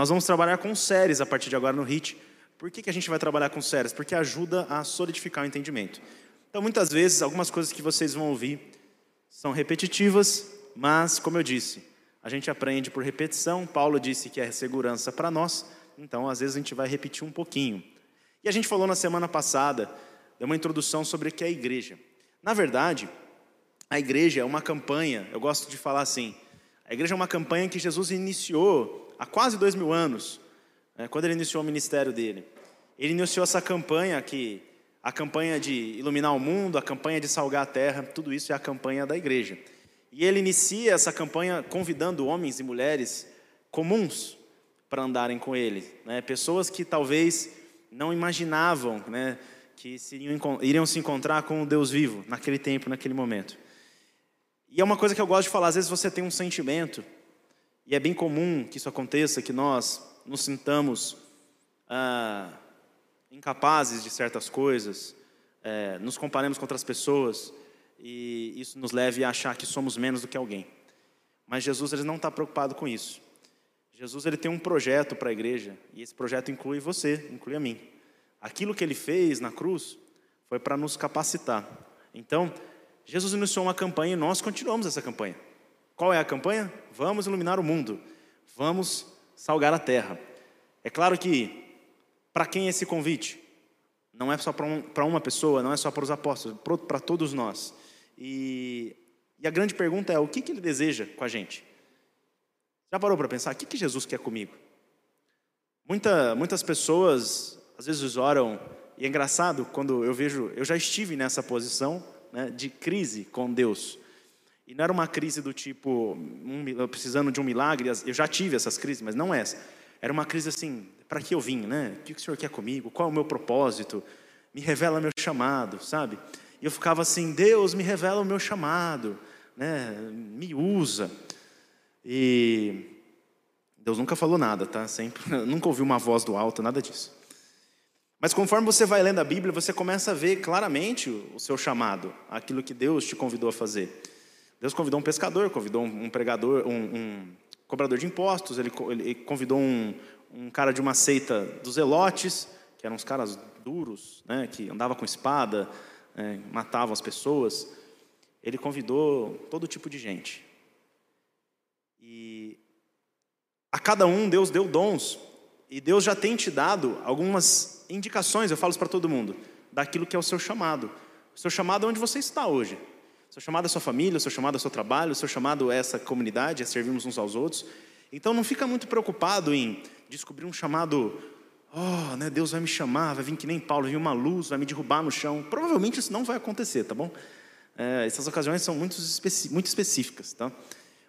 Nós vamos trabalhar com séries a partir de agora no HIT. Por que, que a gente vai trabalhar com séries? Porque ajuda a solidificar o entendimento. Então, muitas vezes, algumas coisas que vocês vão ouvir são repetitivas, mas, como eu disse, a gente aprende por repetição. Paulo disse que é segurança para nós, então, às vezes, a gente vai repetir um pouquinho. E a gente falou na semana passada, deu uma introdução sobre o que é a igreja. Na verdade, a igreja é uma campanha, eu gosto de falar assim, a igreja é uma campanha que Jesus iniciou há quase dois mil anos, né, quando ele iniciou o ministério dele. Ele iniciou essa campanha que a campanha de iluminar o mundo, a campanha de salgar a terra, tudo isso é a campanha da igreja. E ele inicia essa campanha convidando homens e mulheres comuns para andarem com ele, né? pessoas que talvez não imaginavam né, que iriam, iriam se encontrar com o Deus vivo naquele tempo, naquele momento. E é uma coisa que eu gosto de falar, às vezes você tem um sentimento, e é bem comum que isso aconteça, que nós nos sintamos ah, incapazes de certas coisas, é, nos comparemos com outras pessoas, e isso nos leve a achar que somos menos do que alguém. Mas Jesus ele não está preocupado com isso. Jesus ele tem um projeto para a igreja, e esse projeto inclui você, inclui a mim. Aquilo que ele fez na cruz foi para nos capacitar. Então, Jesus iniciou uma campanha e nós continuamos essa campanha. Qual é a campanha? Vamos iluminar o mundo. Vamos salgar a terra. É claro que, para quem é esse convite? Não é só para um, uma pessoa, não é só para os apóstolos, para todos nós. E, e, a grande pergunta é: o que, que ele deseja com a gente? Já parou para pensar? O que, que Jesus quer comigo? Muita, muitas pessoas, às vezes, oram, e é engraçado quando eu vejo, eu já estive nessa posição, né, de crise com Deus. E não era uma crise do tipo, um, precisando de um milagre, eu já tive essas crises, mas não essa. Era uma crise assim, para que eu vim, né? O que o Senhor quer comigo? Qual é o meu propósito? Me revela meu chamado, sabe? E eu ficava assim, Deus, me revela o meu chamado, né? Me usa. E Deus nunca falou nada, tá? Sempre, nunca ouviu uma voz do alto, nada disso. Mas conforme você vai lendo a Bíblia, você começa a ver claramente o seu chamado, aquilo que Deus te convidou a fazer. Deus convidou um pescador, convidou um pregador, um, um cobrador de impostos, ele, ele convidou um, um, cara de uma seita dos elotes, que eram uns caras duros, né, que andavam com espada, é, matavam as pessoas. Ele convidou todo tipo de gente. E a cada um Deus deu dons. E Deus já tem te dado algumas indicações, eu falo isso para todo mundo, daquilo que é o seu chamado. O seu chamado é onde você está hoje. Seu chamado é sua família, o seu chamado é seu trabalho, o seu chamado é essa comunidade, é servirmos uns aos outros. Então não fica muito preocupado em descobrir um chamado, oh, né, Deus vai me chamar, vai vir que nem Paulo, vir uma luz, vai me derrubar no chão. Provavelmente isso não vai acontecer, tá bom? É, essas ocasiões são muito, muito específicas, tá?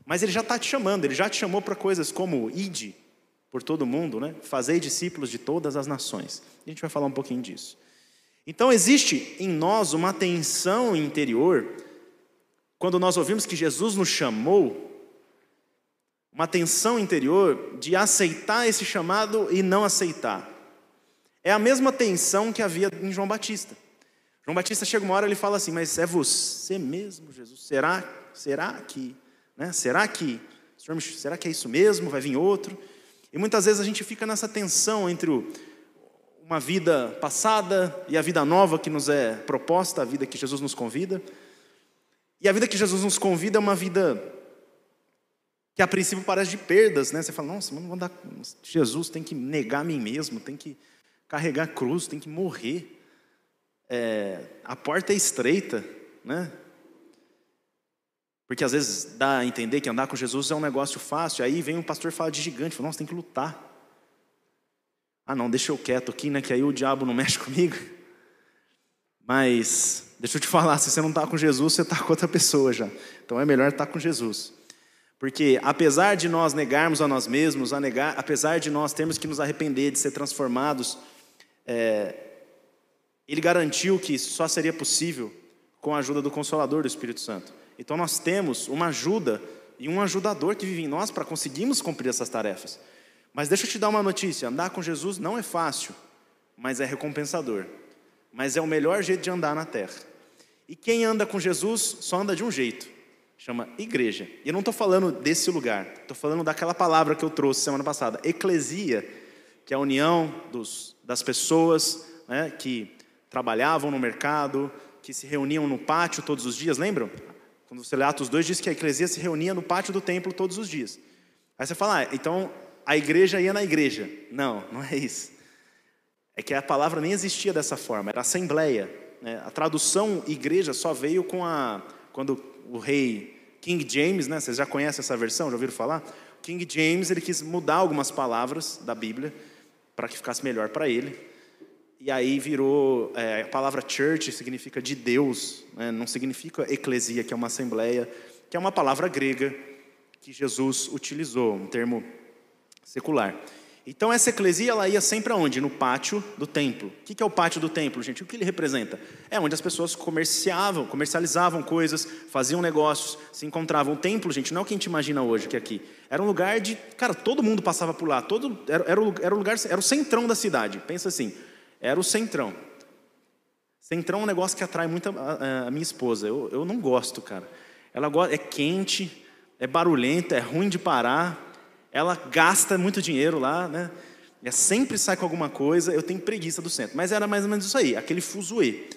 Mas ele já está te chamando, ele já te chamou para coisas como ide, por todo mundo, né? Fazei discípulos de todas as nações. A gente vai falar um pouquinho disso. Então existe em nós uma tensão interior quando nós ouvimos que Jesus nos chamou, uma tensão interior de aceitar esse chamado e não aceitar. É a mesma tensão que havia em João Batista. João Batista chega uma hora ele fala assim: "Mas é você mesmo, Jesus? Será? Será que, né? Será que, será que é isso mesmo? Vai vir outro?" E muitas vezes a gente fica nessa tensão entre uma vida passada e a vida nova que nos é proposta, a vida que Jesus nos convida. E a vida que Jesus nos convida é uma vida que a princípio parece de perdas, né? Você fala, nossa, vou andar Jesus tem que negar a mim mesmo, tem que carregar a cruz, tem que morrer. É, a porta é estreita, né? Porque às vezes dá a entender que andar com Jesus é um negócio fácil. Aí vem um pastor e fala de gigante, fala, nossa, tem que lutar. Ah, não, deixa eu quieto aqui, né? Que aí o diabo não mexe comigo. Mas deixa eu te falar, se você não está com Jesus, você está com outra pessoa já. Então é melhor estar tá com Jesus. Porque apesar de nós negarmos a nós mesmos, a negar, apesar de nós termos que nos arrepender de ser transformados, é, Ele garantiu que só seria possível com a ajuda do Consolador do Espírito Santo. Então nós temos uma ajuda e um ajudador que vive em nós para conseguirmos cumprir essas tarefas. Mas deixa eu te dar uma notícia: andar com Jesus não é fácil, mas é recompensador. Mas é o melhor jeito de andar na terra. E quem anda com Jesus só anda de um jeito, chama igreja. E eu não estou falando desse lugar, estou falando daquela palavra que eu trouxe semana passada, eclesia, que é a união dos, das pessoas né, que trabalhavam no mercado, que se reuniam no pátio todos os dias, lembram? Quando você lê Atos 2, diz que a eclesia se reunia no pátio do templo todos os dias. Aí você fala, ah, então a igreja ia na igreja. Não, não é isso. É que a palavra nem existia dessa forma, era assembleia. Né? A tradução igreja só veio com a quando o rei King James, né? Vocês já conhecem essa versão? Já ouviram falar? King James ele quis mudar algumas palavras da Bíblia para que ficasse melhor para ele. E aí virou é, a palavra church significa de Deus, né? não significa eclesia, que é uma assembleia, que é uma palavra grega que Jesus utilizou, um termo secular. Então essa eclesia ela ia sempre aonde? No pátio do templo. O que é o pátio do templo, gente? O que ele representa? É onde as pessoas comerciavam, comercializavam coisas, faziam negócios, se encontravam. O templo, gente, não é o que a gente imagina hoje que é aqui. Era um lugar de, cara, todo mundo passava por lá. Todo era, era, o, era o lugar, era o centrão da cidade. Pensa assim, era o centrão. Centrão é um negócio que atrai muito a, a, minha esposa. Eu, eu não gosto, cara. Ela gosta, é quente, é barulhenta, é ruim de parar ela gasta muito dinheiro lá, né? Ela sempre sai com alguma coisa, eu tenho preguiça do centro. Mas era mais ou menos isso aí, aquele fuzuê.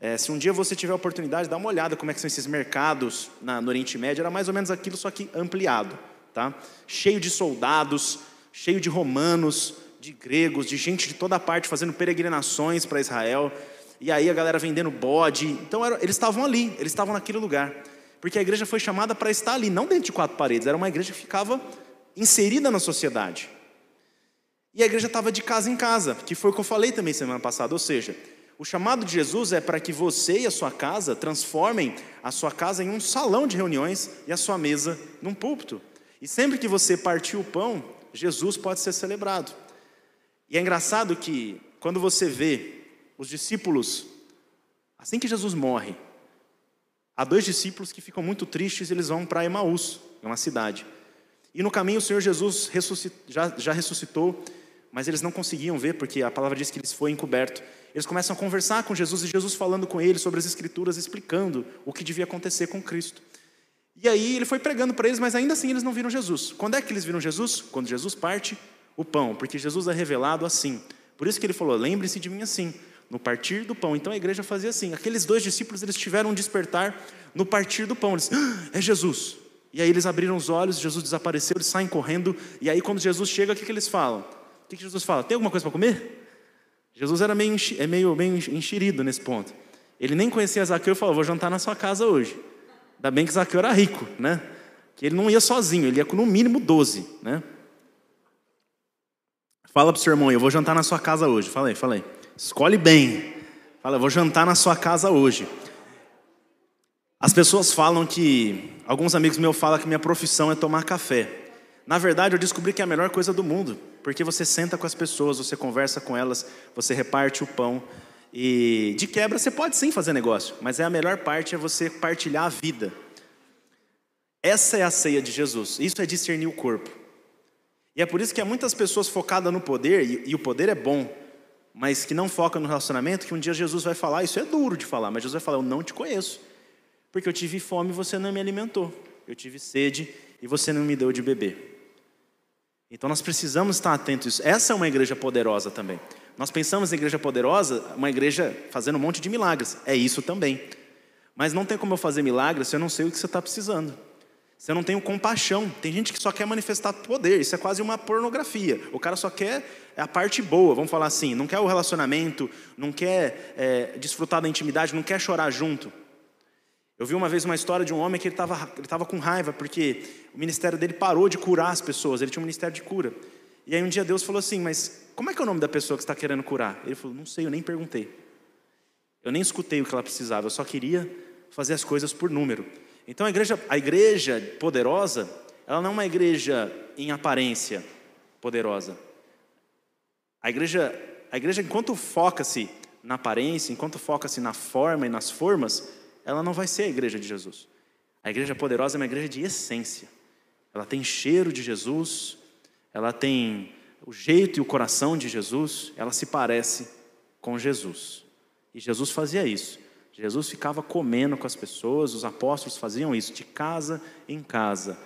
É, se um dia você tiver a oportunidade, dá uma olhada como é que são esses mercados na, no Oriente Médio, era mais ou menos aquilo, só que ampliado. Tá? Cheio de soldados, cheio de romanos, de gregos, de gente de toda parte fazendo peregrinações para Israel. E aí a galera vendendo bode. Então era, eles estavam ali, eles estavam naquele lugar. Porque a igreja foi chamada para estar ali, não dentro de quatro paredes, era uma igreja que ficava inserida na sociedade. E a igreja estava de casa em casa, que foi o que eu falei também semana passada. Ou seja, o chamado de Jesus é para que você e a sua casa transformem a sua casa em um salão de reuniões e a sua mesa num púlpito. E sempre que você partir o pão, Jesus pode ser celebrado. E é engraçado que quando você vê os discípulos, assim que Jesus morre, há dois discípulos que ficam muito tristes, eles vão para Emaús, é uma cidade. E no caminho o Senhor Jesus já, já ressuscitou, mas eles não conseguiam ver, porque a palavra diz que eles foi encoberto. Eles começam a conversar com Jesus e Jesus falando com eles sobre as Escrituras, explicando o que devia acontecer com Cristo. E aí ele foi pregando para eles, mas ainda assim eles não viram Jesus. Quando é que eles viram Jesus? Quando Jesus parte o pão, porque Jesus é revelado assim. Por isso que ele falou: lembre-se de mim assim, no partir do pão. Então a igreja fazia assim. Aqueles dois discípulos eles tiveram um despertar no partir do pão. Eles, ah, é Jesus. E aí eles abriram os olhos, Jesus desapareceu, eles saem correndo. E aí, quando Jesus chega, o que, que eles falam? O que, que Jesus fala? Tem alguma coisa para comer? Jesus era meio, é meio, meio enxerido nesse ponto. Ele nem conhecia Zaqueu e falou: Vou jantar na sua casa hoje. Ainda bem que Zaqueu era rico, né? Que ele não ia sozinho, ele ia com no mínimo 12, né? Fala para o seu irmão: Eu vou jantar na sua casa hoje. Falei, falei. Escolhe bem. Fala, eu vou jantar na sua casa hoje. As pessoas falam que, alguns amigos meus falam que minha profissão é tomar café. Na verdade, eu descobri que é a melhor coisa do mundo, porque você senta com as pessoas, você conversa com elas, você reparte o pão. E de quebra você pode sim fazer negócio, mas é a melhor parte é você partilhar a vida. Essa é a ceia de Jesus. Isso é discernir o corpo. E é por isso que há muitas pessoas focadas no poder, e, e o poder é bom, mas que não focam no relacionamento, que um dia Jesus vai falar, isso é duro de falar, mas Jesus vai falar, eu não te conheço. Porque eu tive fome e você não me alimentou. Eu tive sede e você não me deu de beber. Então nós precisamos estar atentos. Essa é uma igreja poderosa também. Nós pensamos em igreja poderosa, uma igreja fazendo um monte de milagres. É isso também. Mas não tem como eu fazer milagres se eu não sei o que você está precisando. Se eu não tenho compaixão. Tem gente que só quer manifestar poder. Isso é quase uma pornografia. O cara só quer a parte boa, vamos falar assim. Não quer o relacionamento, não quer é, desfrutar da intimidade, não quer chorar junto. Eu vi uma vez uma história de um homem que ele estava ele tava com raiva porque o ministério dele parou de curar as pessoas, ele tinha um ministério de cura. E aí um dia Deus falou assim: Mas como é que é o nome da pessoa que está querendo curar? Ele falou: Não sei, eu nem perguntei. Eu nem escutei o que ela precisava, eu só queria fazer as coisas por número. Então a igreja, a igreja poderosa, ela não é uma igreja em aparência poderosa. A igreja, a igreja enquanto foca-se na aparência, enquanto foca-se na forma e nas formas, ela não vai ser a igreja de Jesus. A igreja poderosa é uma igreja de essência. Ela tem cheiro de Jesus, ela tem o jeito e o coração de Jesus, ela se parece com Jesus. E Jesus fazia isso. Jesus ficava comendo com as pessoas, os apóstolos faziam isso de casa em casa,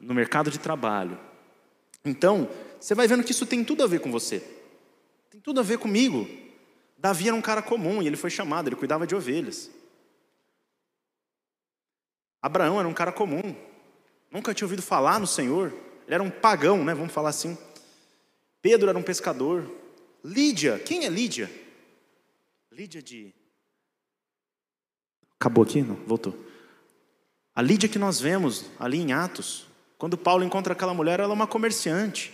no mercado de trabalho. Então, você vai vendo que isso tem tudo a ver com você. Tem tudo a ver comigo. Davi era um cara comum e ele foi chamado, ele cuidava de ovelhas. Abraão era um cara comum, nunca tinha ouvido falar no Senhor, ele era um pagão, né? Vamos falar assim. Pedro era um pescador. Lídia, quem é Lídia? Lídia de. Acabou aqui? Não, voltou. A Lídia que nós vemos ali em Atos, quando Paulo encontra aquela mulher, ela é uma comerciante.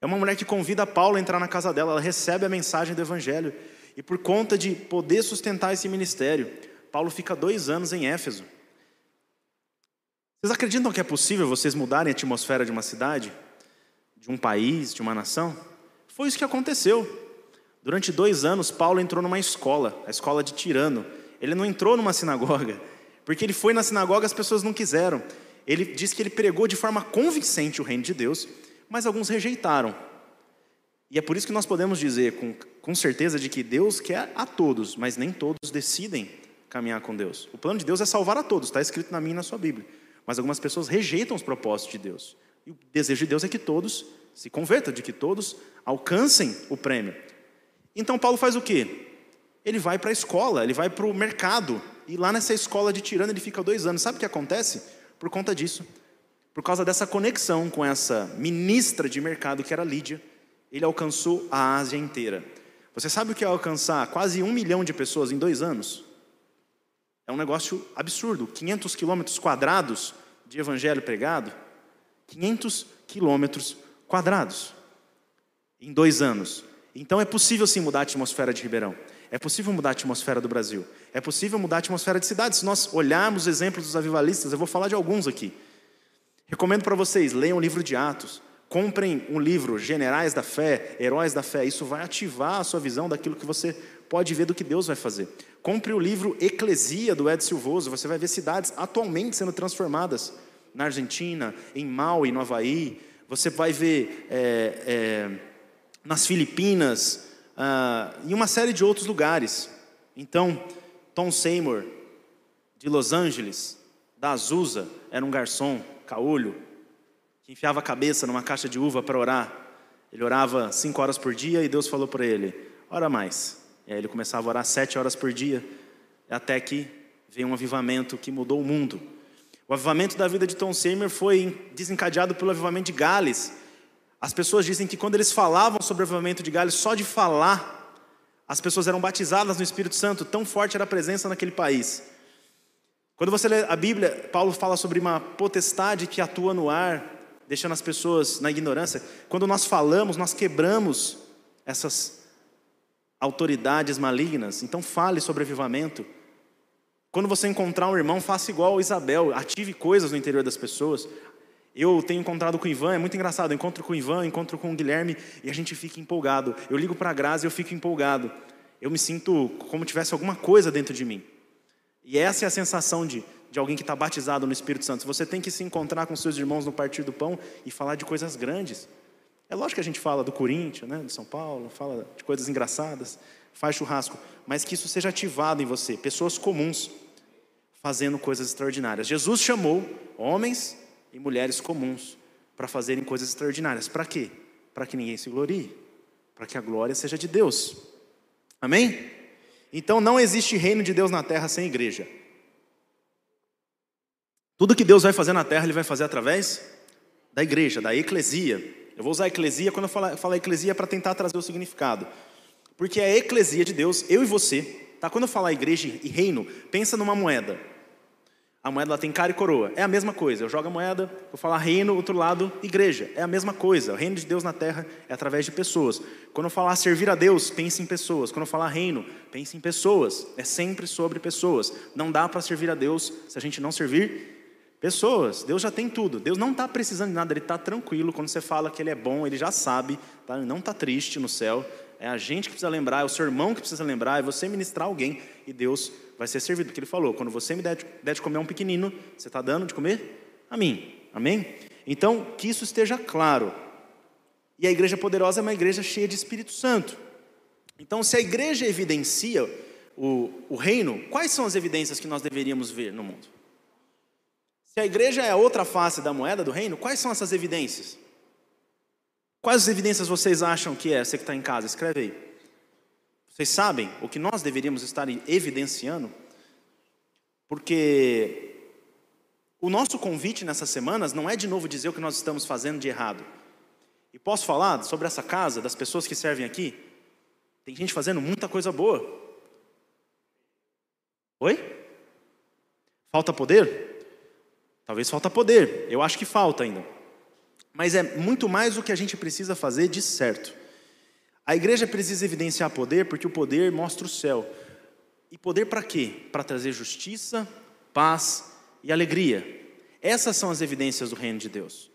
É uma mulher que convida Paulo a entrar na casa dela, ela recebe a mensagem do Evangelho. E por conta de poder sustentar esse ministério, Paulo fica dois anos em Éfeso. Vocês acreditam que é possível vocês mudarem a atmosfera de uma cidade, de um país, de uma nação? Foi isso que aconteceu. Durante dois anos, Paulo entrou numa escola, a escola de Tirano. Ele não entrou numa sinagoga, porque ele foi na sinagoga as pessoas não quiseram. Ele diz que ele pregou de forma convincente o reino de Deus, mas alguns rejeitaram. E é por isso que nós podemos dizer com, com certeza de que Deus quer a todos, mas nem todos decidem caminhar com Deus. O plano de Deus é salvar a todos, está escrito na minha e na sua Bíblia. Mas algumas pessoas rejeitam os propósitos de Deus. E o desejo de Deus é que todos se convertam, de que todos alcancem o prêmio. Então Paulo faz o quê? Ele vai para a escola, ele vai para o mercado. E lá nessa escola de tirano ele fica dois anos. Sabe o que acontece? Por conta disso. Por causa dessa conexão com essa ministra de mercado que era Lídia, ele alcançou a Ásia inteira. Você sabe o que é alcançar quase um milhão de pessoas em dois anos? É um negócio absurdo. 500 quilômetros quadrados de evangelho pregado. 500 quilômetros quadrados em dois anos. Então é possível sim mudar a atmosfera de Ribeirão. É possível mudar a atmosfera do Brasil. É possível mudar a atmosfera de cidades. Se nós olharmos exemplos dos avivalistas, eu vou falar de alguns aqui. Recomendo para vocês, leiam o livro de Atos. Comprem um livro, Generais da Fé, Heróis da Fé. Isso vai ativar a sua visão daquilo que você pode ver do que Deus vai fazer. Compre o livro Eclesia, do Ed Silvoso. Você vai ver cidades atualmente sendo transformadas na Argentina, em Maui, no Havaí. Você vai ver é, é, nas Filipinas ah, e uma série de outros lugares. Então, Tom Seymour, de Los Angeles, da Azusa, era um garçom, caolho, que enfiava a cabeça numa caixa de uva para orar. Ele orava cinco horas por dia e Deus falou para ele: ora mais. E aí ele começava a orar sete horas por dia, até que veio um avivamento que mudou o mundo. O avivamento da vida de Tom Seymour foi desencadeado pelo avivamento de Gales. As pessoas dizem que quando eles falavam sobre o avivamento de Gales, só de falar, as pessoas eram batizadas no Espírito Santo, tão forte era a presença naquele país. Quando você lê a Bíblia, Paulo fala sobre uma potestade que atua no ar, deixando as pessoas na ignorância. Quando nós falamos, nós quebramos essas autoridades malignas. Então fale sobre avivamento. Quando você encontrar um irmão, faça igual Isabel, ative coisas no interior das pessoas. Eu tenho encontrado com o Ivan, é muito engraçado. Eu encontro com o Ivan, encontro com o Guilherme e a gente fica empolgado. Eu ligo para a Grazi e eu fico empolgado. Eu me sinto como tivesse alguma coisa dentro de mim. E essa é a sensação de de alguém que está batizado no Espírito Santo. Você tem que se encontrar com seus irmãos no partir do pão e falar de coisas grandes. É lógico que a gente fala do Corinthians, né, do São Paulo, fala de coisas engraçadas, faz churrasco, mas que isso seja ativado em você, pessoas comuns fazendo coisas extraordinárias. Jesus chamou homens e mulheres comuns para fazerem coisas extraordinárias. Para quê? Para que ninguém se glorie, para que a glória seja de Deus. Amém? Então não existe reino de Deus na terra sem igreja. Tudo que Deus vai fazer na terra, Ele vai fazer através da igreja, da eclesia. Eu vou usar eclesia quando eu falar, falar eclesia para tentar trazer o significado. Porque é a eclesia de Deus, eu e você. Tá? Quando eu falar igreja e reino, pensa numa moeda. A moeda tem cara e coroa. É a mesma coisa. Eu jogo a moeda, vou falar reino, outro lado, igreja. É a mesma coisa. O reino de Deus na terra é através de pessoas. Quando eu falar servir a Deus, pense em pessoas. Quando eu falar reino, pense em pessoas. É sempre sobre pessoas. Não dá para servir a Deus se a gente não servir Pessoas, Deus já tem tudo. Deus não está precisando de nada, Ele está tranquilo. Quando você fala que Ele é bom, Ele já sabe, tá? Ele não está triste no céu. É a gente que precisa lembrar, é o seu irmão que precisa lembrar, é você ministrar alguém e Deus vai ser servido. Porque Ele falou: quando você me der de, der de comer um pequenino, você está dando de comer a mim. Amém? Então, que isso esteja claro. E a igreja poderosa é uma igreja cheia de Espírito Santo. Então, se a igreja evidencia o, o reino, quais são as evidências que nós deveríamos ver no mundo? Se a igreja é a outra face da moeda do reino, quais são essas evidências? Quais evidências vocês acham que é? Você que está em casa, escreve aí. Vocês sabem o que nós deveríamos estar evidenciando? Porque o nosso convite nessas semanas não é de novo dizer o que nós estamos fazendo de errado. E posso falar sobre essa casa, das pessoas que servem aqui? Tem gente fazendo muita coisa boa. Oi? Falta poder? Talvez falta poder. Eu acho que falta ainda. Mas é muito mais o que a gente precisa fazer de certo. A igreja precisa evidenciar poder porque o poder mostra o céu. E poder para quê? Para trazer justiça, paz e alegria. Essas são as evidências do reino de Deus.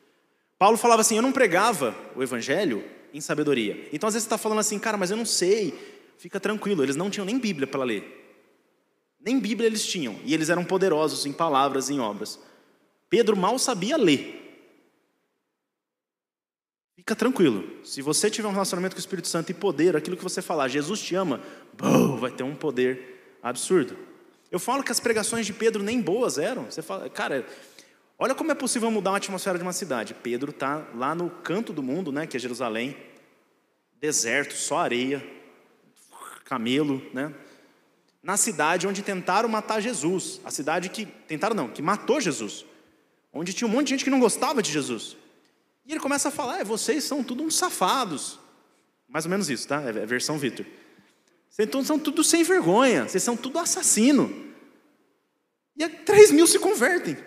Paulo falava assim: Eu não pregava o evangelho em sabedoria. Então, às vezes, você está falando assim, cara, mas eu não sei. Fica tranquilo, eles não tinham nem Bíblia para ler. Nem Bíblia eles tinham. E eles eram poderosos em palavras e em obras. Pedro mal sabia ler. Fica tranquilo. Se você tiver um relacionamento com o Espírito Santo e poder, aquilo que você falar, Jesus te ama, vai ter um poder absurdo. Eu falo que as pregações de Pedro nem boas eram. Você fala, cara, olha como é possível mudar a atmosfera de uma cidade. Pedro está lá no canto do mundo, né, que é Jerusalém, deserto, só areia, camelo, né? Na cidade onde tentaram matar Jesus, a cidade que tentaram não, que matou Jesus, onde tinha um monte de gente que não gostava de Jesus. E ele começa a falar: é, vocês são tudo uns safados. Mais ou menos isso, tá? É a versão Vitor. Vocês são tudo sem vergonha, vocês são tudo assassino. E 3 mil se convertem.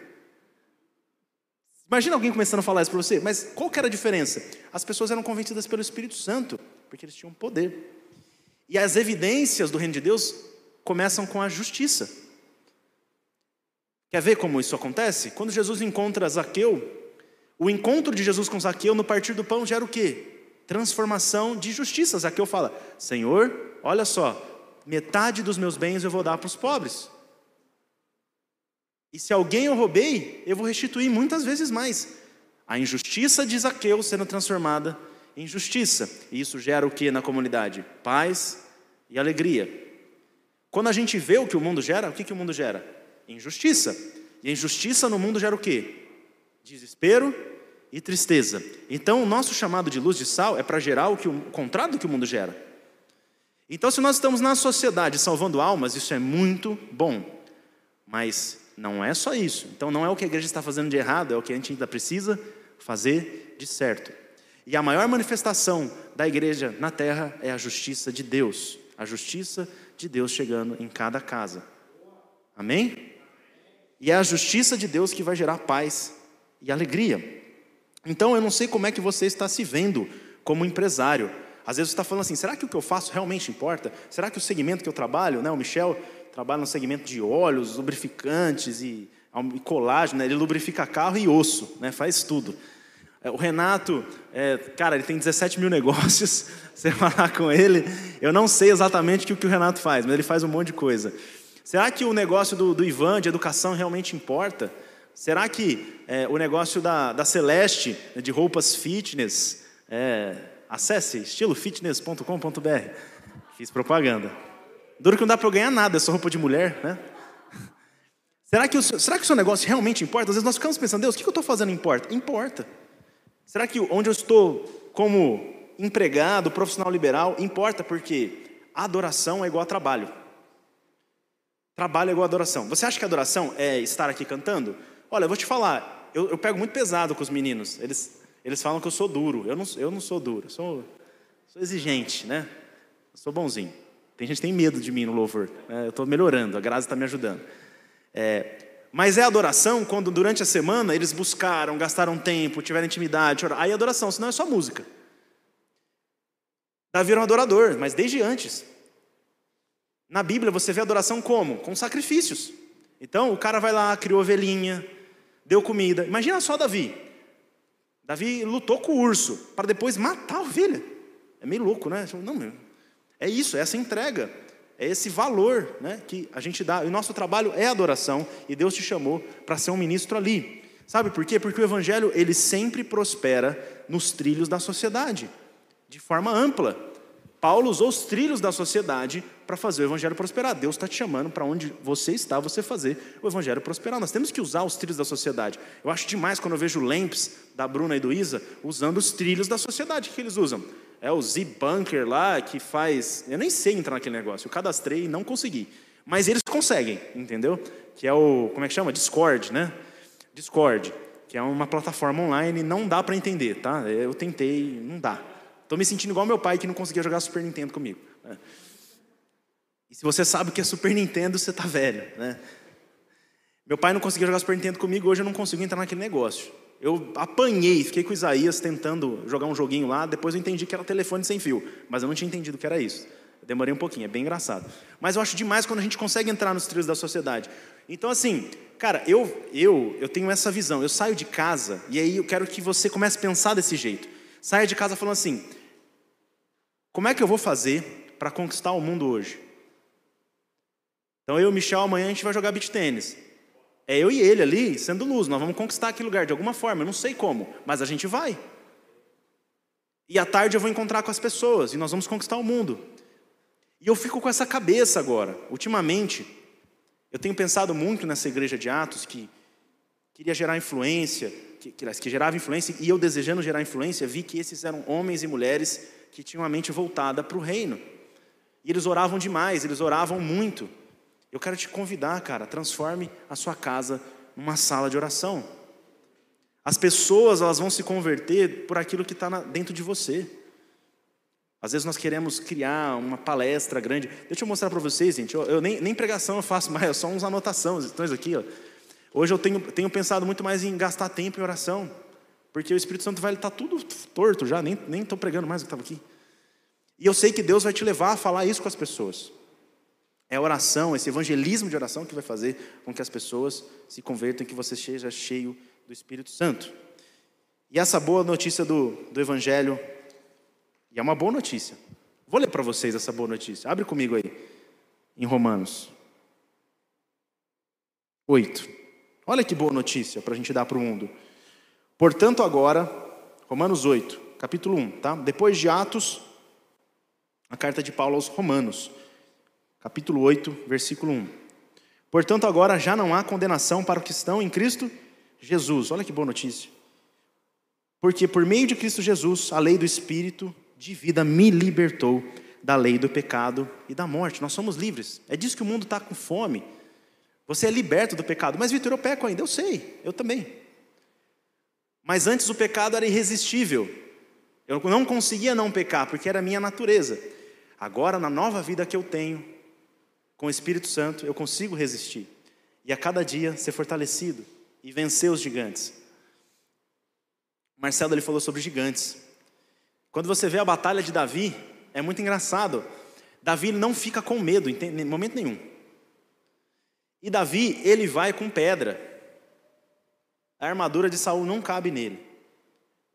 Imagina alguém começando a falar isso para você, mas qual que era a diferença? As pessoas eram convencidas pelo Espírito Santo, porque eles tinham poder. E as evidências do reino de Deus começam com a justiça. Quer ver como isso acontece? Quando Jesus encontra Zaqueu, o encontro de Jesus com Zaqueu no partir do pão gera o quê? Transformação de justiça. Zaqueu fala: Senhor, olha só, metade dos meus bens eu vou dar para os pobres. E se alguém eu roubei, eu vou restituir muitas vezes mais. A injustiça de Zaqueu sendo transformada em justiça. E isso gera o que na comunidade? Paz e alegria. Quando a gente vê o que o mundo gera, o que, que o mundo gera? Injustiça. E a injustiça no mundo gera o quê? Desespero e tristeza. Então, o nosso chamado de luz de sal é para gerar o, que, o contrário do que o mundo gera. Então, se nós estamos na sociedade salvando almas, isso é muito bom. Mas não é só isso. Então, não é o que a igreja está fazendo de errado, é o que a gente ainda precisa fazer de certo. E a maior manifestação da igreja na terra é a justiça de Deus. A justiça de Deus chegando em cada casa. Amém? E é a justiça de Deus que vai gerar paz e alegria. Então eu não sei como é que você está se vendo como empresário. Às vezes você está falando assim: será que o que eu faço realmente importa? Será que o segmento que eu trabalho, né, o Michel trabalha no segmento de óleos, lubrificantes e, e colágeno, né, ele lubrifica carro e osso, né, faz tudo. É, o Renato, é, cara, ele tem 17 mil negócios. Você falar com ele, eu não sei exatamente o que o Renato faz, mas ele faz um monte de coisa. Será que o negócio do, do Ivan de educação realmente importa? Será que é, o negócio da, da Celeste, né, de roupas fitness, é, acesse estilofitness.com.br. Fiz propaganda. Duro que não dá para eu ganhar nada, só roupa de mulher, né? Será que, o, será que o seu negócio realmente importa? Às vezes nós ficamos pensando, Deus, o que eu estou fazendo importa? Importa. Será que onde eu estou como empregado, profissional liberal, importa? Porque adoração é igual a trabalho. Trabalho é igual adoração. Você acha que adoração é estar aqui cantando? Olha, eu vou te falar, eu, eu, pego muito pesado com os meninos. Eles, eles falam que eu sou duro. Eu não, eu não sou duro, eu sou, sou exigente, né? Eu sou bonzinho. Tem gente que tem medo de mim no louvor. Né? Eu estou melhorando, a Graça está me ajudando. É, mas é adoração quando durante a semana eles buscaram, gastaram tempo, tiveram intimidade. Aí é adoração, senão é só música. Davi era um adorador, mas desde antes. Na Bíblia você vê adoração como? Com sacrifícios. Então o cara vai lá, criou ovelhinha, deu comida. Imagina só Davi. Davi lutou com o urso para depois matar a ovelha. É meio louco, né? Não, meu. É isso, é essa entrega. É esse valor né, que a gente dá. E o nosso trabalho é adoração. E Deus te chamou para ser um ministro ali. Sabe por quê? Porque o evangelho ele sempre prospera nos trilhos da sociedade, de forma ampla. Paulo usou os trilhos da sociedade para fazer o evangelho prosperar. Deus está te chamando para onde você está, você fazer o evangelho prosperar. Nós temos que usar os trilhos da sociedade. Eu acho demais quando eu vejo Lamps da Bruna e do Isa usando os trilhos da sociedade. Que eles usam? É o Z-Bunker lá que faz. Eu nem sei entrar naquele negócio. Eu cadastrei e não consegui. Mas eles conseguem, entendeu? Que é o. Como é que chama? Discord, né? Discord, que é uma plataforma online. Não dá para entender, tá? Eu tentei, não dá. Estou me sentindo igual meu pai que não conseguia jogar Super Nintendo comigo. Né? E se você sabe o que é Super Nintendo, você está velho. Né? Meu pai não conseguia jogar Super Nintendo comigo, hoje eu não consigo entrar naquele negócio. Eu apanhei, fiquei com o Isaías tentando jogar um joguinho lá, depois eu entendi que era telefone sem fio, mas eu não tinha entendido que era isso. Eu demorei um pouquinho, é bem engraçado. Mas eu acho demais quando a gente consegue entrar nos trilhos da sociedade. Então, assim, cara, eu, eu, eu tenho essa visão. Eu saio de casa e aí eu quero que você comece a pensar desse jeito. Saia de casa falando assim: como é que eu vou fazer para conquistar o mundo hoje? Então eu e o Michel amanhã a gente vai jogar beach tênis. É eu e ele ali, sendo luz, nós vamos conquistar aquele lugar de alguma forma, eu não sei como, mas a gente vai. E à tarde eu vou encontrar com as pessoas e nós vamos conquistar o mundo. E eu fico com essa cabeça agora. Ultimamente, eu tenho pensado muito nessa igreja de Atos que queria gerar influência, que, que, que gerava influência, e eu desejando gerar influência, vi que esses eram homens e mulheres que tinham a mente voltada para o reino. E eles oravam demais, eles oravam muito. Eu quero te convidar, cara, transforme a sua casa numa sala de oração. As pessoas elas vão se converter por aquilo que está dentro de você. Às vezes nós queremos criar uma palestra grande. Deixa eu mostrar para vocês, gente. Eu, eu nem, nem, pregação eu faço mais, é só uns anotações. Então, aqui, ó. Hoje eu tenho, tenho pensado muito mais em gastar tempo em oração. Porque o Espírito Santo vai estar tudo torto já, nem estou pregando mais o que estava aqui. E eu sei que Deus vai te levar a falar isso com as pessoas. É a oração, esse evangelismo de oração que vai fazer com que as pessoas se convertam e que você seja cheio do Espírito Santo. E essa boa notícia do, do Evangelho, e é uma boa notícia. Vou ler para vocês essa boa notícia. Abre comigo aí, em Romanos 8. Olha que boa notícia para a gente dar para o mundo. Portanto, agora, Romanos 8, capítulo 1, tá? Depois de Atos, a carta de Paulo aos Romanos, capítulo 8, versículo 1. Portanto, agora já não há condenação para os que estão em Cristo Jesus. Olha que boa notícia. Porque por meio de Cristo Jesus, a lei do Espírito de vida me libertou da lei do pecado e da morte. Nós somos livres. É disso que o mundo está com fome. Você é liberto do pecado. Mas, Vitor, eu peco ainda. Eu sei, eu também. Mas antes o pecado era irresistível. Eu não conseguia não pecar, porque era a minha natureza. Agora, na nova vida que eu tenho, com o Espírito Santo, eu consigo resistir. E a cada dia ser fortalecido e vencer os gigantes. Marcelo ele falou sobre gigantes. Quando você vê a batalha de Davi, é muito engraçado. Davi não fica com medo em momento nenhum. E Davi, ele vai com pedra. A armadura de Saul não cabe nele.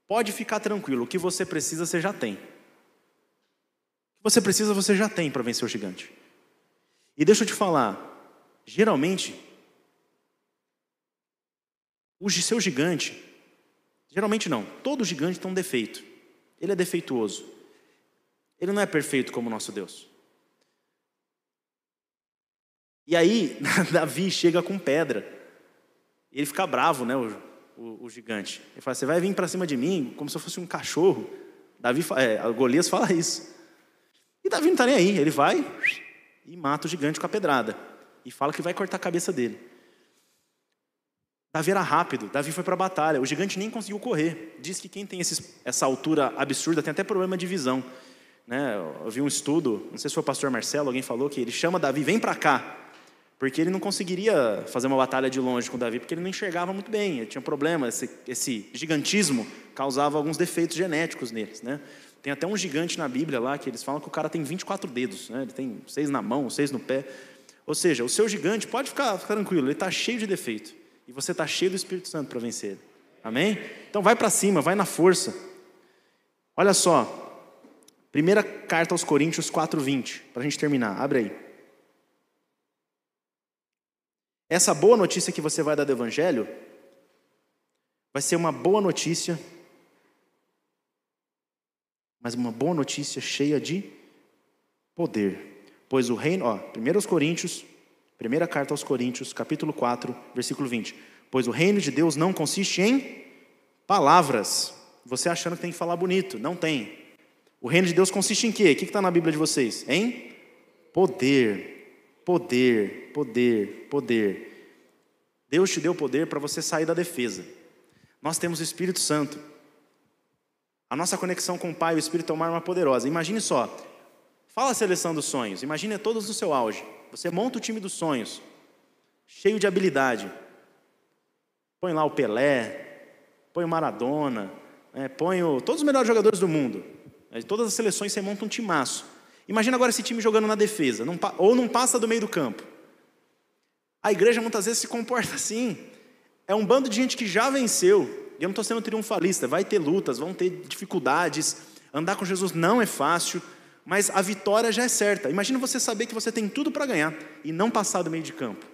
Pode ficar tranquilo, o que você precisa você já tem. O que você precisa você já tem para vencer o gigante. E deixa eu te falar, geralmente o seu gigante, geralmente não, todo gigante tem um defeito. Ele é defeituoso. Ele não é perfeito como o nosso Deus. E aí, Davi chega com pedra. E ele fica bravo, né, o, o, o gigante. Ele fala: Você vai vir para cima de mim como se eu fosse um cachorro. Davi, é, Golias fala isso. E Davi não está nem aí. Ele vai e mata o gigante com a pedrada. E fala que vai cortar a cabeça dele. Davi era rápido, Davi foi para a batalha. O gigante nem conseguiu correr. Diz que quem tem esses, essa altura absurda tem até problema de visão. Né? Eu vi um estudo, não sei se foi o pastor Marcelo, alguém falou que ele chama Davi, vem para cá. Porque ele não conseguiria fazer uma batalha de longe com Davi, porque ele não enxergava muito bem, ele tinha problema, esse, esse gigantismo causava alguns defeitos genéticos neles. Né? Tem até um gigante na Bíblia lá que eles falam que o cara tem 24 dedos, né? ele tem seis na mão, seis no pé. Ou seja, o seu gigante pode ficar, tranquilo, ele está cheio de defeito. E você está cheio do Espírito Santo para vencer ele. Amém? Então vai para cima, vai na força. Olha só, primeira carta aos Coríntios 4,20, para a gente terminar, abre aí. Essa boa notícia que você vai dar do Evangelho vai ser uma boa notícia, mas uma boa notícia cheia de poder. Pois o reino, ó, 1 Coríntios, primeira carta aos Coríntios, capítulo 4, versículo 20. Pois o reino de Deus não consiste em palavras. Você achando que tem que falar bonito, não tem. O reino de Deus consiste em quê? O que está na Bíblia de vocês? Em poder, poder, poder, poder. Deus te deu poder para você sair da defesa. Nós temos o Espírito Santo. A nossa conexão com o Pai e o Espírito é uma arma poderosa. Imagine só, fala a seleção dos sonhos, imagine todos no seu auge. Você monta o time dos sonhos, cheio de habilidade. Põe lá o Pelé, põe o Maradona, é, põe o, todos os melhores jogadores do mundo. É, todas as seleções você monta um timaço. Imagina agora esse time jogando na defesa, não, ou não passa do meio do campo. A igreja muitas vezes se comporta assim. É um bando de gente que já venceu. Eu não estou sendo triunfalista. Vai ter lutas, vão ter dificuldades. Andar com Jesus não é fácil, mas a vitória já é certa. Imagina você saber que você tem tudo para ganhar e não passar do meio de campo.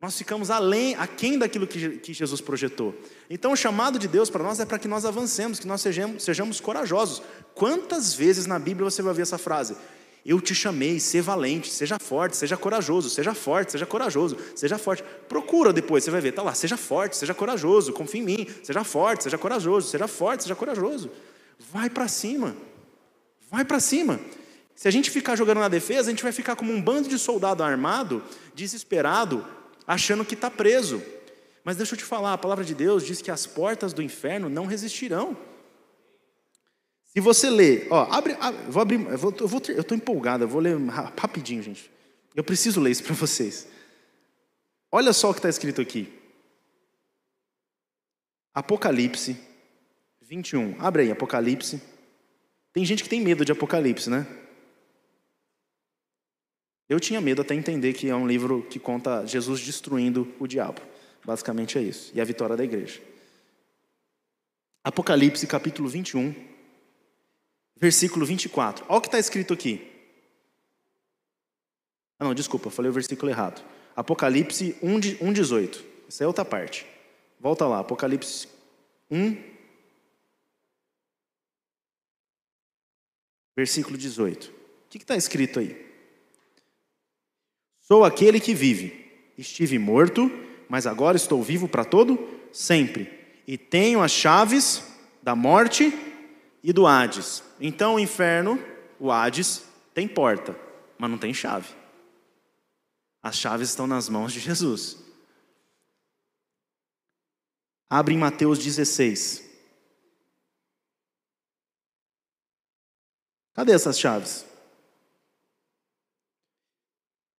Nós ficamos além, aquém daquilo que, que Jesus projetou. Então, o chamado de Deus para nós é para que nós avancemos, que nós sejamos, sejamos corajosos. Quantas vezes na Bíblia você vai ver essa frase? Eu te chamei, ser valente, seja forte, seja corajoso, seja forte, seja corajoso, seja forte. Procura depois, você vai ver, tá lá, seja forte, seja corajoso, confia em mim, seja forte, seja corajoso, seja forte, seja corajoso. Vai para cima. Vai para cima. Se a gente ficar jogando na defesa, a gente vai ficar como um bando de soldado armado, desesperado, achando que está preso. Mas deixa eu te falar, a palavra de Deus diz que as portas do inferno não resistirão. Se você ler, ó, abre, abre vou abrir, eu vou, eu vou eu estou empolgado, eu vou ler rapidinho, gente. Eu preciso ler isso para vocês. Olha só o que está escrito aqui. Apocalipse 21. Abre aí, Apocalipse. Tem gente que tem medo de Apocalipse, né? Eu tinha medo até entender que é um livro que conta Jesus destruindo o diabo. Basicamente é isso. E a vitória da igreja. Apocalipse capítulo 21 versículo 24. Olha o que está escrito aqui. Ah, não, desculpa, falei o versículo errado. Apocalipse 1, 18. Essa é outra parte. Volta lá, Apocalipse 1, versículo 18. O que está escrito aí? Sou aquele que vive. Estive morto, mas agora estou vivo para todo sempre. E tenho as chaves da morte e do Hades. Então o inferno, o Hades, tem porta, mas não tem chave. As chaves estão nas mãos de Jesus. Abre em Mateus 16. Cadê essas chaves?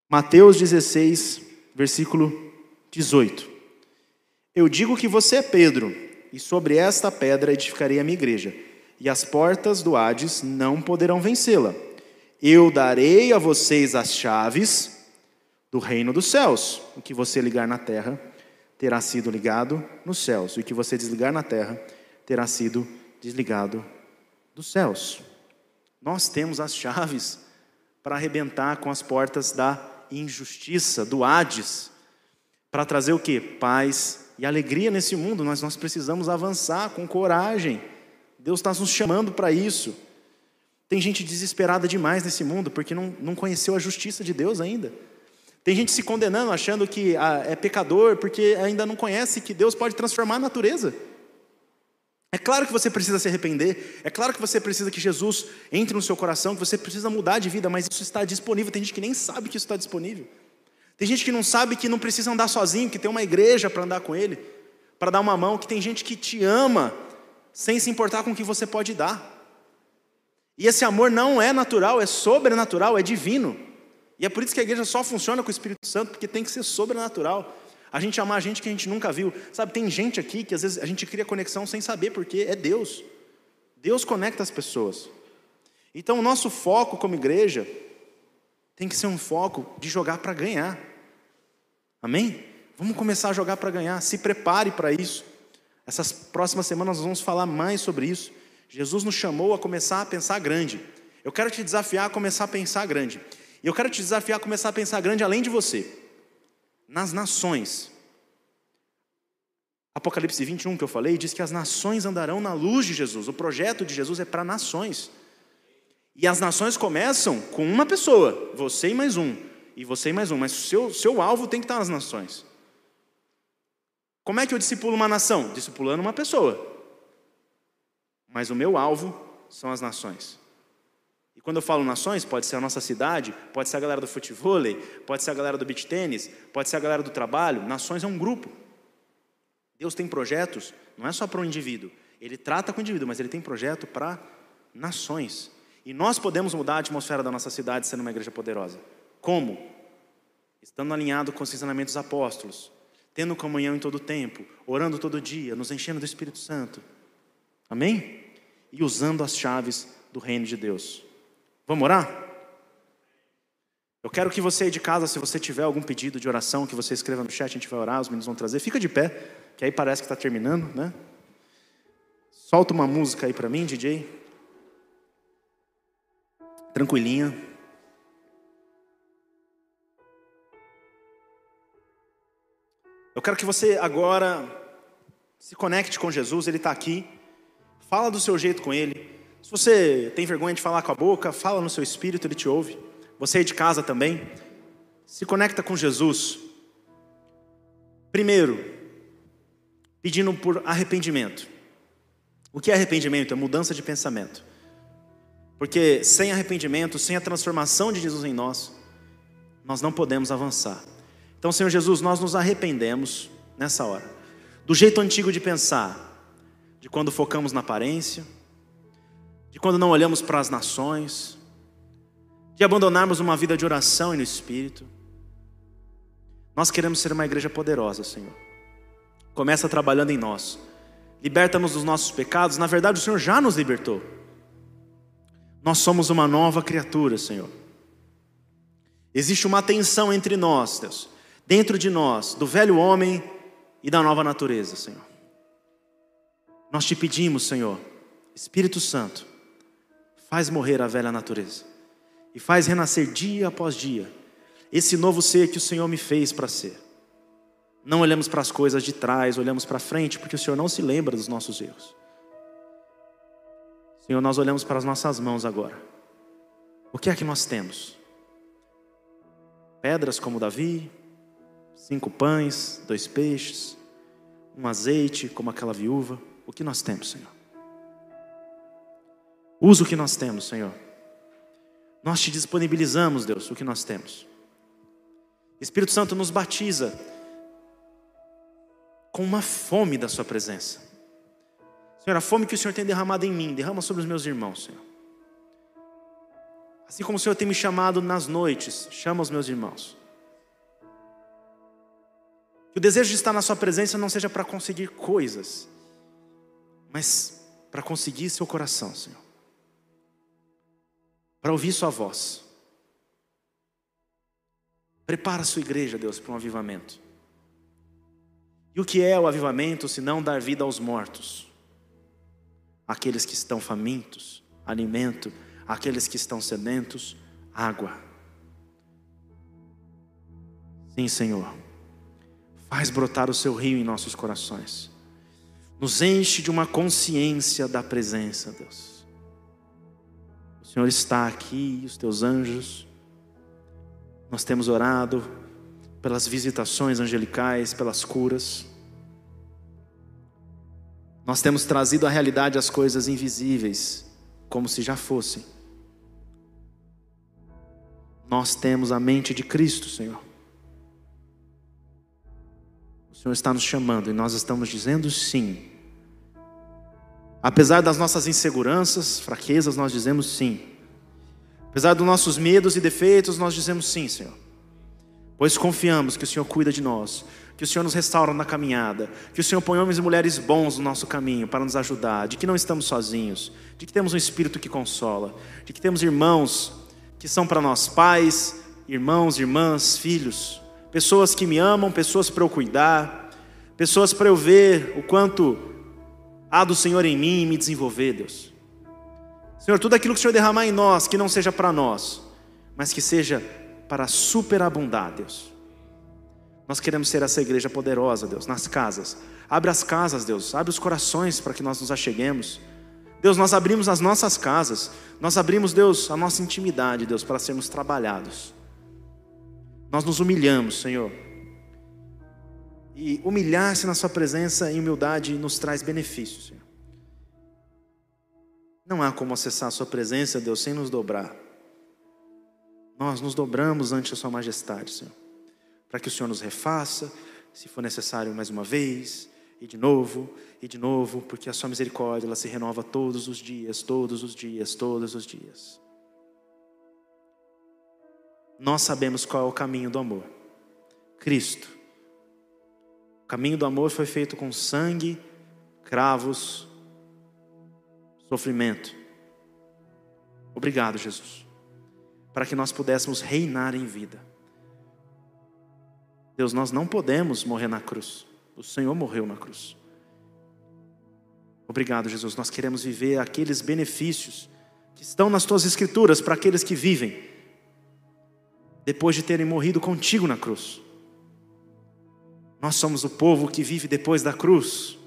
Mateus 16, versículo 18. Eu digo que você é Pedro, e sobre esta pedra edificarei a minha igreja e as portas do Hades não poderão vencê-la. Eu darei a vocês as chaves do reino dos céus. O que você ligar na terra terá sido ligado nos céus, e o que você desligar na terra terá sido desligado dos céus. Nós temos as chaves para arrebentar com as portas da injustiça, do Hades, para trazer o que? Paz e alegria nesse mundo. Nós, nós precisamos avançar com coragem Deus está nos chamando para isso. Tem gente desesperada demais nesse mundo porque não, não conheceu a justiça de Deus ainda. Tem gente se condenando, achando que ah, é pecador porque ainda não conhece que Deus pode transformar a natureza. É claro que você precisa se arrepender, é claro que você precisa que Jesus entre no seu coração, que você precisa mudar de vida, mas isso está disponível. Tem gente que nem sabe que isso está disponível. Tem gente que não sabe que não precisa andar sozinho, que tem uma igreja para andar com ele, para dar uma mão, que tem gente que te ama sem se importar com o que você pode dar. E esse amor não é natural, é sobrenatural, é divino. E é por isso que a igreja só funciona com o Espírito Santo, porque tem que ser sobrenatural. A gente amar a gente que a gente nunca viu. Sabe, tem gente aqui que às vezes a gente cria conexão sem saber, porque é Deus. Deus conecta as pessoas. Então o nosso foco como igreja tem que ser um foco de jogar para ganhar. Amém? Vamos começar a jogar para ganhar. Se prepare para isso. Essas próximas semanas nós vamos falar mais sobre isso. Jesus nos chamou a começar a pensar grande. Eu quero te desafiar a começar a pensar grande. E eu quero te desafiar a começar a pensar grande além de você. Nas nações. Apocalipse 21 que eu falei diz que as nações andarão na luz de Jesus. O projeto de Jesus é para nações. E as nações começam com uma pessoa, você e mais um, e você e mais um, mas o seu, seu alvo tem que estar nas nações. Como é que eu discipulo uma nação? Discipulando uma pessoa. Mas o meu alvo são as nações. E quando eu falo nações, pode ser a nossa cidade, pode ser a galera do futebol, pode ser a galera do beach tênis, pode ser a galera do trabalho. Nações é um grupo. Deus tem projetos, não é só para um indivíduo. Ele trata com o indivíduo, mas ele tem projeto para nações. E nós podemos mudar a atmosfera da nossa cidade sendo uma igreja poderosa. Como? Estando alinhado com os ensinamentos apóstolos, tendo comunhão em todo o tempo, orando todo dia, nos enchendo do Espírito Santo. Amém? E usando as chaves do reino de Deus. Vamos orar? Eu quero que você aí de casa, se você tiver algum pedido de oração, que você escreva no chat, a gente vai orar, os meninos vão trazer. Fica de pé, que aí parece que está terminando, né? Solta uma música aí para mim, DJ tranquilinha. Eu quero que você agora se conecte com Jesus, Ele está aqui. Fala do seu jeito com Ele. Se você tem vergonha de falar com a boca, fala no seu espírito, Ele te ouve. Você de casa também. Se conecta com Jesus. Primeiro, pedindo por arrependimento. O que é arrependimento? É mudança de pensamento. Porque sem arrependimento, sem a transformação de Jesus em nós, nós não podemos avançar. Então, Senhor Jesus, nós nos arrependemos nessa hora do jeito antigo de pensar, de quando focamos na aparência, de quando não olhamos para as nações, de abandonarmos uma vida de oração e no espírito. Nós queremos ser uma igreja poderosa, Senhor. Começa trabalhando em nós. Liberta-nos dos nossos pecados. Na verdade, o Senhor já nos libertou. Nós somos uma nova criatura, Senhor. Existe uma tensão entre nós, Deus, dentro de nós, do velho homem e da nova natureza, Senhor. Nós te pedimos, Senhor, Espírito Santo, faz morrer a velha natureza e faz renascer dia após dia esse novo ser que o Senhor me fez para ser. Não olhamos para as coisas de trás, olhamos para frente, porque o Senhor não se lembra dos nossos erros. Senhor, nós olhamos para as nossas mãos agora. O que é que nós temos? Pedras como Davi, cinco pães, dois peixes, um azeite como aquela viúva. O que nós temos, Senhor? Usa o que nós temos, Senhor. Nós te disponibilizamos, Deus, o que nós temos. Espírito Santo nos batiza com uma fome da Sua presença. Senhor, a fome que o Senhor tem derramado em mim, derrama sobre os meus irmãos, Senhor. Assim como o Senhor tem me chamado nas noites, chama os meus irmãos. Que o desejo de estar na Sua presença não seja para conseguir coisas, mas para conseguir seu coração, Senhor. Para ouvir Sua voz. Prepara a sua igreja, Deus, para um avivamento. E o que é o avivamento se não dar vida aos mortos? aqueles que estão famintos, alimento, aqueles que estão sedentos, água. Sim, Senhor, faz brotar o seu rio em nossos corações, nos enche de uma consciência da presença, Deus. O Senhor está aqui, os teus anjos, nós temos orado pelas visitações angelicais, pelas curas. Nós temos trazido à realidade as coisas invisíveis, como se já fossem. Nós temos a mente de Cristo, Senhor. O Senhor está nos chamando e nós estamos dizendo sim. Apesar das nossas inseguranças, fraquezas, nós dizemos sim. Apesar dos nossos medos e defeitos, nós dizemos sim, Senhor. Pois confiamos que o Senhor cuida de nós, que o Senhor nos restaura na caminhada, que o Senhor põe homens e mulheres bons no nosso caminho para nos ajudar, de que não estamos sozinhos, de que temos um Espírito que consola, de que temos irmãos que são para nós pais, irmãos, irmãs, filhos, pessoas que me amam, pessoas para eu cuidar, pessoas para eu ver o quanto há do Senhor em mim e me desenvolver, Deus. Senhor, tudo aquilo que o Senhor derramar em nós, que não seja para nós, mas que seja para superabundar, Deus. Nós queremos ser essa igreja poderosa, Deus, nas casas. Abre as casas, Deus. Abre os corações para que nós nos acheguemos. Deus, nós abrimos as nossas casas, nós abrimos, Deus, a nossa intimidade, Deus, para sermos trabalhados. Nós nos humilhamos, Senhor. E humilhar-se na Sua presença em humildade nos traz benefícios, Senhor. Não há como acessar a Sua presença, Deus, sem nos dobrar. Nós nos dobramos ante a Sua majestade, Senhor, para que o Senhor nos refaça, se for necessário mais uma vez, e de novo, e de novo, porque a sua misericórdia ela se renova todos os dias, todos os dias, todos os dias. Nós sabemos qual é o caminho do amor. Cristo. O caminho do amor foi feito com sangue, cravos, sofrimento. Obrigado, Jesus, para que nós pudéssemos reinar em vida. Deus, nós não podemos morrer na cruz. O Senhor morreu na cruz. Obrigado, Jesus. Nós queremos viver aqueles benefícios que estão nas tuas escrituras para aqueles que vivem depois de terem morrido contigo na cruz. Nós somos o povo que vive depois da cruz,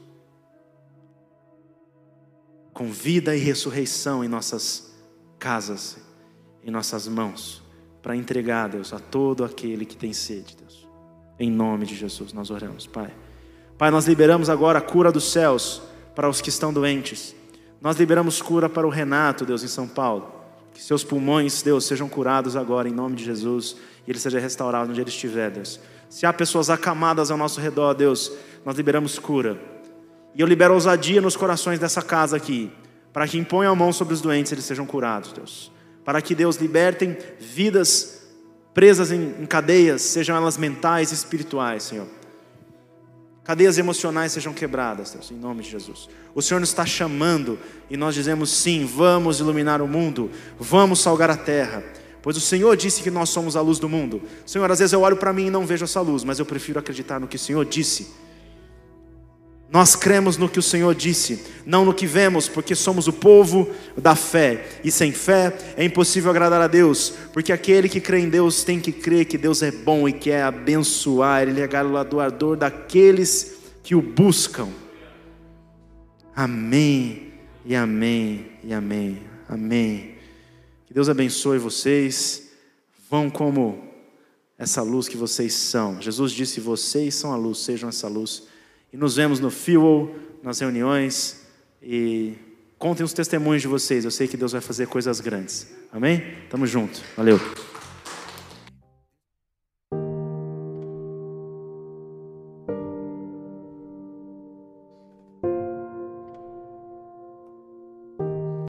com vida e ressurreição em nossas casas, em nossas mãos, para entregar, Deus, a todo aquele que tem sede, Deus. Em nome de Jesus, nós oramos, Pai. Pai, nós liberamos agora a cura dos céus para os que estão doentes. Nós liberamos cura para o Renato, Deus, em São Paulo. Que seus pulmões, Deus, sejam curados agora em nome de Jesus e ele seja restaurado onde ele estiver, Deus. Se há pessoas acamadas ao nosso redor, Deus, nós liberamos cura. E eu libero ousadia nos corações dessa casa aqui, para que imponham a mão sobre os doentes e eles sejam curados, Deus. Para que Deus libertem vidas presas em, em cadeias, sejam elas mentais e espirituais, Senhor cadeias emocionais sejam quebradas, Deus, em nome de Jesus. O Senhor nos está chamando e nós dizemos sim, vamos iluminar o mundo, vamos salgar a terra, pois o Senhor disse que nós somos a luz do mundo. Senhor, às vezes eu olho para mim e não vejo essa luz, mas eu prefiro acreditar no que o Senhor disse nós cremos no que o Senhor disse, não no que vemos, porque somos o povo da fé. E sem fé é impossível agradar a Deus, porque aquele que crê em Deus tem que crer que Deus é bom e quer abençoar, Ele é galardoador daqueles que o buscam. Amém, e amém, e amém, amém. Que Deus abençoe vocês. Vão como essa luz que vocês são. Jesus disse: Vocês são a luz, sejam essa luz. E nos vemos no Fuel, nas reuniões. E contem os testemunhos de vocês. Eu sei que Deus vai fazer coisas grandes. Amém? Tamo junto. Valeu.